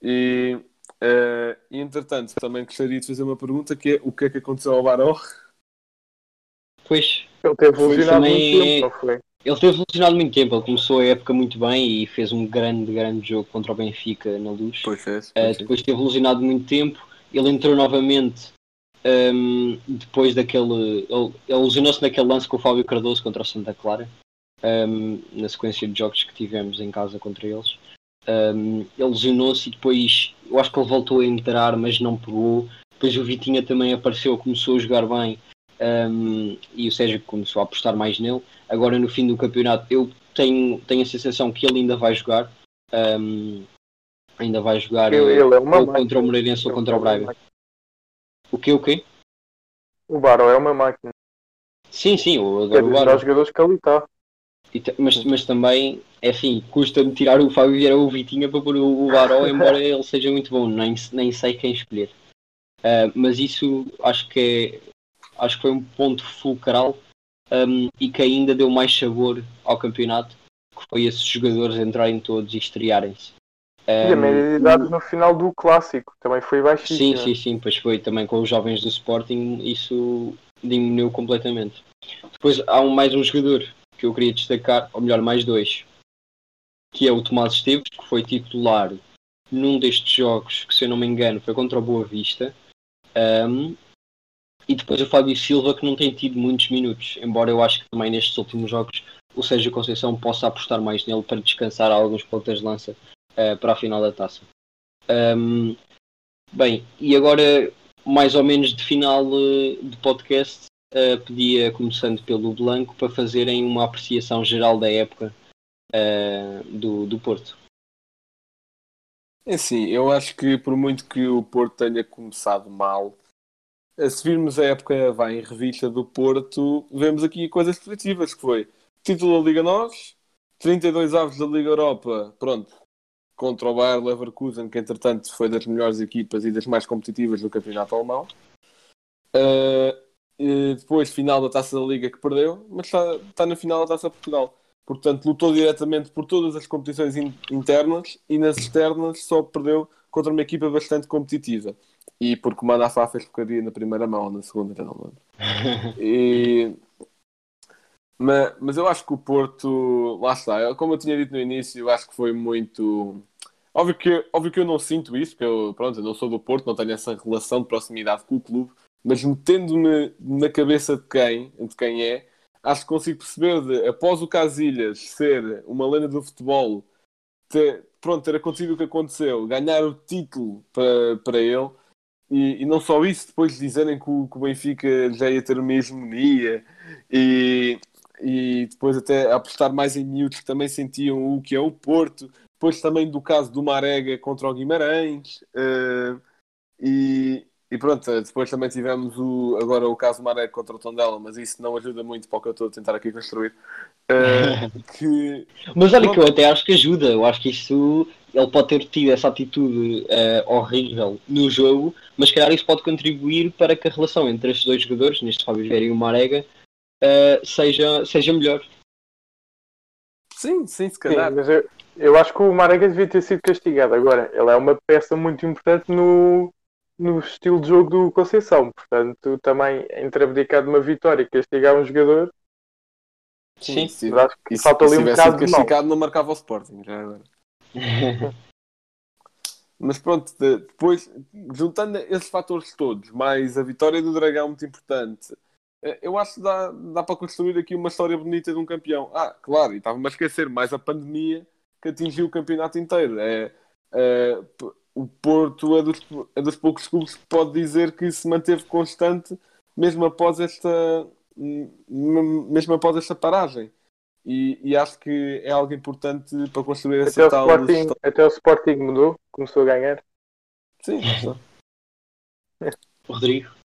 E, eh, e, entretanto, também gostaria de fazer uma pergunta que é o que é que aconteceu ao Baró? Pois, Ele teve lesionado também- muito tempo, não foi? ele teve lesionado muito tempo, ele começou a época muito bem e fez um grande, grande jogo contra o Benfica na luz. Pois é, Uh, depois teve lesionado muito tempo, ele entrou novamente um, depois daquele. Ele, ele lesionou-se naquele lance com o Fábio Cardoso contra o Santa Clara, um, na sequência de jogos que tivemos em casa contra eles. Um, ele lesionou-se e depois eu acho que ele voltou a entrar, mas não pegou. Depois o Vitinha também apareceu, começou a jogar bem um, e o Sérgio começou a apostar mais nele. Agora no fim do campeonato eu tenho, tenho a sensação que ele ainda vai jogar. um, ainda vai jogar Ele, eh, ele é máquina. contra o Moreirense ou Ele contra é o Braga. O que o quê? O Baró é uma máquina. Sim, sim, eu É o Baró. jogadores que ali está. Mas, mas também, é assim, custa-me tirar o Fábio Vieira ou o Vitinha para pôr o o Baró, embora ele seja muito bom, nem, nem sei quem escolher. Ah, mas isso acho que é acho que foi um ponto fulcral um, e que ainda deu mais sabor ao campeonato, que foi esses jogadores entrarem todos e estrearem-se. E a Um, média de idade no final do clássico também foi Sim, baixíssima. sim, sim, pois foi também com os jovens do Sporting, isso diminuiu completamente. Depois há um, mais um jogador que eu queria destacar, ou melhor, mais dois, que é o Tomás Esteves, que foi titular num destes jogos, que se eu não me engano foi contra o Boa Vista, Um, e depois o Fábio Silva, que não tem tido muitos minutos, embora eu acho que também nestes últimos jogos o Sérgio Conceição possa apostar mais nele para descansar alguns pontas de lança eh, para a final da taça. Um, bem, e agora, mais ou menos de final eh, de podcast, eh, pedia, começando pelo Blanco, para fazerem uma apreciação geral da época do, do Porto. É assim, eu acho que por muito que o Porto tenha começado mal, se virmos a época vai em revista do Porto, vemos aqui coisas positivas, que foi título da Liga Nós, 32 aves da Liga Europa, pronto, contra o Bayer Leverkusen, que entretanto foi das melhores equipas e das mais competitivas do campeonato alemão. E depois, final da Taça da Liga que perdeu, mas está, está na final da Taça de Portugal. Portanto, lutou diretamente por todas as competições in- internas e nas externas só perdeu contra uma equipa bastante competitiva. E porque o Manafá fez porcaria na primeira mão, na segunda, já não lembro. E... Mas, mas eu acho que o Porto, lá está, como eu tinha dito no início, eu acho que foi muito. Óbvio que, óbvio que eu não sinto isso, porque eu, pronto, eu não sou do Porto, não tenho essa relação de proximidade com o clube, mas metendo-me na cabeça de quem, de quem é, acho que consigo perceber de, após o Casilhas ser uma lenda do futebol, ter, pronto, ter acontecido o que aconteceu, ganhar o título para, para ele, e, e não só isso, depois dizerem que o, que o Benfica já ia ter uma hegemonia e, e depois até apostar mais em miúdos que também sentiam o que é o Porto, depois também do caso do Marega contra o Guimarães, eh, e, e pronto, depois também tivemos o, agora o caso do Marega contra o Tondela, mas isso não ajuda muito para o que eu estou a tentar aqui construir. Eh, que Mas olha que eu até acho que ajuda. Eu acho que isso ele pode ter tido essa atitude eh, horrível no jogo, mas calhar isso pode contribuir para que a relação entre estes dois jogadores, neste Fábio Vieira e o Marega, eh, seja, seja melhor. sim, sim, se Sim, calhar. mas eu, eu acho que o Marega devia ter sido castigado. Agora, ele é uma peça muito importante no, no estilo de jogo do Conceição. Portanto, também entre abdicar de uma vitória e castigar um jogador, Sim. mas acho que E se, falta ali se um tivesse bocado castigado, não marcava o Sporting, já agora. Mas pronto, de- depois, juntando esses fatores todos, mais a vitória do Dragão muito importante, eu acho que dá, dá para construir aqui uma história bonita de um campeão. Ah, claro, e estava-me a esquecer, mais a pandemia que atingiu o campeonato inteiro. É, é, o Porto é dos, é dos poucos clubes que pode dizer que se manteve constante mesmo após esta, mesmo após esta paragem. E, e acho que é algo importante para construir Até essa tal Sporting, história. até o Sporting mudou, começou a ganhar. Sim. Rodrigo.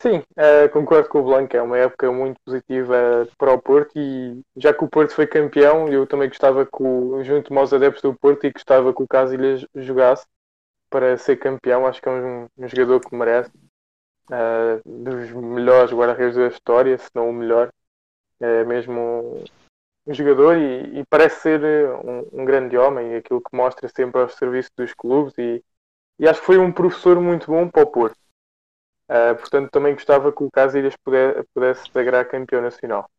Sim, eh, concordo com o Blanco, é uma época muito positiva para o Porto e já que o Porto foi campeão, eu também gostava que, o, junto aos adeptos do Porto, e gostava que o Casilhas jogasse para ser campeão. Acho que é um, um jogador que merece, eh, dos melhores guarda-redes da história, se não o melhor. É mesmo um, jogador e, e parece ser eh, um, um grande homem, aquilo que mostra sempre aos serviços dos clubes e, e acho que foi um professor muito bom para o Porto. Uh, portanto, também gostava que o Casilhas puder, pudesse sagrar campeão nacional.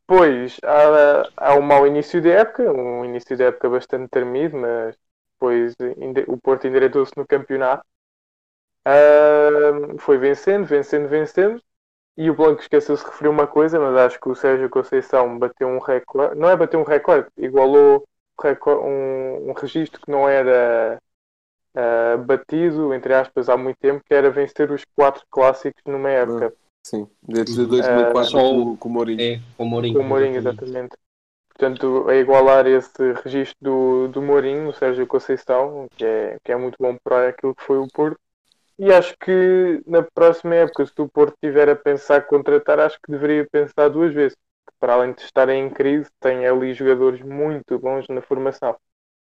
Depois, há, há um mau início de época, um início de época bastante termido, mas depois o Porto endireitou-se no campeonato. Uh, foi vencendo, vencendo, vencendo. E o Blanco esqueceu-se de referir uma coisa, mas acho que o Sérgio Conceição bateu um recorde. Não é bateu um recorde, igualou um, um registro que não era uh, batido, entre aspas, há muito tempo, que era vencer os quatro clássicos numa época. Sim, desde 2004 Só com, com o Mourinho. É, com o Mourinho. Com o Mourinho, exatamente. Portanto, a igualar esse registro do, do Mourinho, o Sérgio Conceição, que é, que é muito bom para aquilo que foi o Porto. E acho que na próxima época, se o Porto tiver a pensar contratar, acho que deveria pensar duas vezes. Porque para além de estarem em crise, tem ali jogadores muito bons na formação.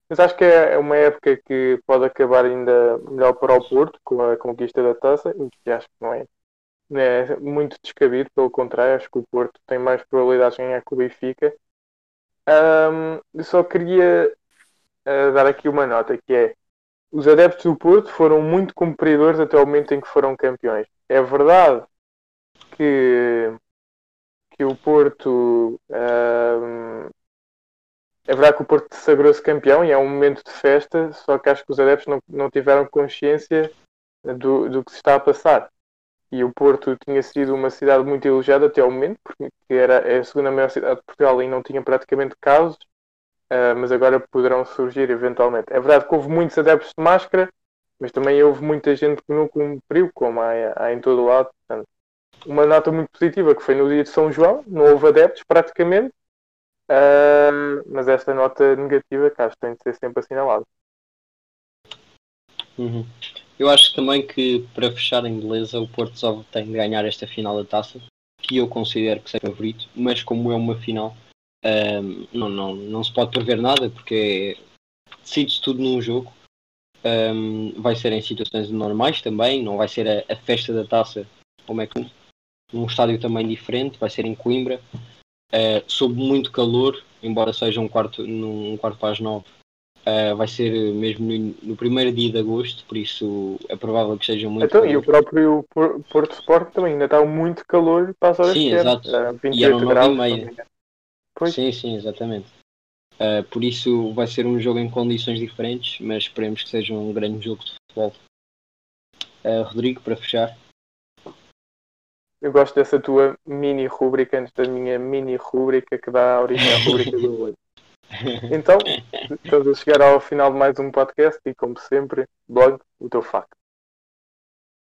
Mas acho que é é uma época que pode acabar ainda melhor para o Porto, com a conquista da taça, que acho que não é, não é muito descabido, pelo contrário, acho que o Porto tem mais probabilidades de ganhar que o Benfica. Eu só queria ah, dar aqui uma nota, que é os adeptos do Porto foram muito cumpridores até o momento em que foram campeões. É verdade que, que o Porto ahm, é verdade que o Porto sagrou-se campeão e é um momento de festa, só que acho que os adeptos não, não tiveram consciência do, do que se está a passar. E o Porto tinha sido uma cidade muito elogiada até ao momento, porque era é a segunda maior cidade de Portugal e não tinha praticamente casos, ah, mas agora poderão surgir eventualmente. É verdade que houve muitos adeptos de máscara, mas também houve muita gente que não cumpriu, como há, há em todo o lado. Portanto, uma nota muito positiva que foi no dia de São João, não houve adeptos praticamente, ah, mas esta nota negativa que tem de ser sempre assinalada. Uhum. Eu acho também que para fechar em beleza o Porto só tem de ganhar esta final da taça, que eu considero que seja favorito, mas como é uma final, não, não, não se pode prever nada porque decide-se tudo num jogo. Ahm, vai ser em situações normais também, não vai ser a, a festa da taça como é que num estádio também diferente, vai ser em Coimbra, ah, sob muito calor, embora seja um quarto, num quarto para as nove, Uh, vai ser mesmo no, no primeiro dia de agosto, por isso é provável que seja muito. Então, e o próprio Por- Porto Sport também ainda está muito calor para as horas Sim, exato. E 28 eram nove e graus. meia. me engano. Pois. Sim, sim, exatamente. Uh, por isso vai ser um jogo em condições diferentes, mas esperemos que seja um grande jogo de futebol. Uh, Rodrigo, para fechar. Eu gosto dessa tua mini rúbrica antes da minha mini rúbrica que dá a origem à rúbrica do olho. Então, estamos a chegar ao final de mais um podcast e, como sempre, blog, o teu facto.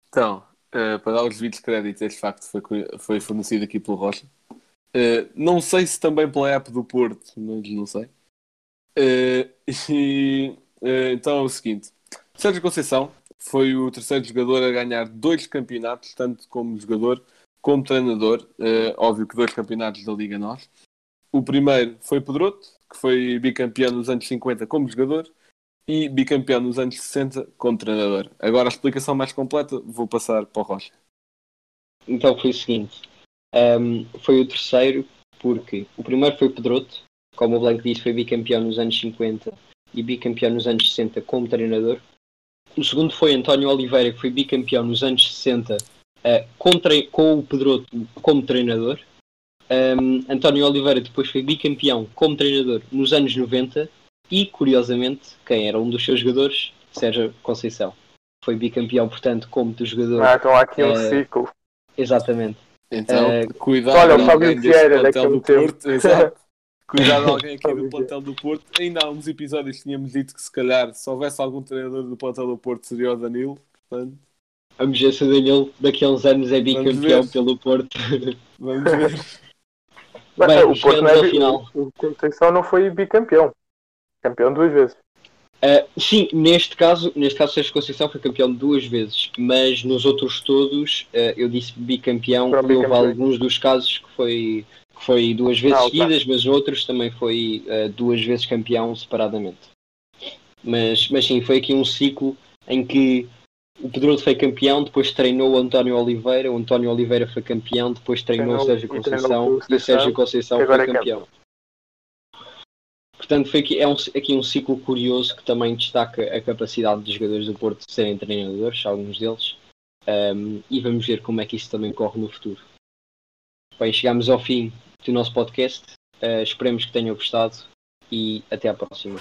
Então, eh, para dar os devidos créditos, este facto foi, foi fornecido aqui pelo Rocha. Eh, não sei se também pela app do Porto, mas não sei. Eh, e, então é o seguinte: Sérgio Conceição foi o terceiro jogador a ganhar dois campeonatos, tanto como jogador como treinador. Eh, óbvio que dois campeonatos da Liga Nós. O primeiro foi Pedroto, que foi bicampeão nos anos 50 como jogador e bicampeão nos anos 60 como treinador. Agora a explicação mais completa vou passar para o Rocha. Então foi o seguinte: um, foi o terceiro, porque o primeiro foi Pedroto, como o Blanco disse, foi bicampeão nos anos 50 e bicampeão nos anos 60 como treinador. O segundo foi António Oliveira, que foi bicampeão nos anos 60 uh, com, com o Pedroto como treinador. Um, António Oliveira depois foi bicampeão como treinador nos anos 90 e, curiosamente, quem era um dos seus jogadores? Sérgio Conceição. Foi bicampeão, portanto, como do jogador. Ah, então há aqui um Eh, ciclo. Exatamente. Então, Eh, cuidado olha, o Fábio Vieira daquele. Porto. Exato. Cuidado alguém aqui do plantel do Porto. Ainda há uns episódios que tínhamos dito que se calhar se houvesse algum treinador do plantel do Porto seria o Danilo. Portanto, Vamos ver se o Daniel daqui a uns anos é bicampeão pelo Porto. vamos ver. Mas, Bem, o Porto não é final. o Conceição não foi bicampeão. Campeão duas vezes. Uh, sim, neste caso, neste caso Sérgio Conceição foi campeão duas vezes, mas nos outros todos uh, eu disse bicampeão Foram e houve alguns dos casos que foi, que foi duas vezes Ah, ok. seguidas, mas outros também foi uh, duas vezes campeão separadamente. Mas, mas sim, foi aqui um ciclo em que o Pedroso foi campeão, depois treinou o António Oliveira, o António Oliveira foi campeão, depois treinou o Sérgio Conceição o e o Sérgio Conceição foi é campeão. Portanto, foi aqui, é um, aqui um ciclo curioso que também destaca a capacidade dos jogadores do Porto de serem treinadores, alguns deles, um, e vamos ver como é que isso também corre no futuro. Bem, chegamos ao fim do nosso podcast, uh, esperemos que tenham gostado e até à próxima.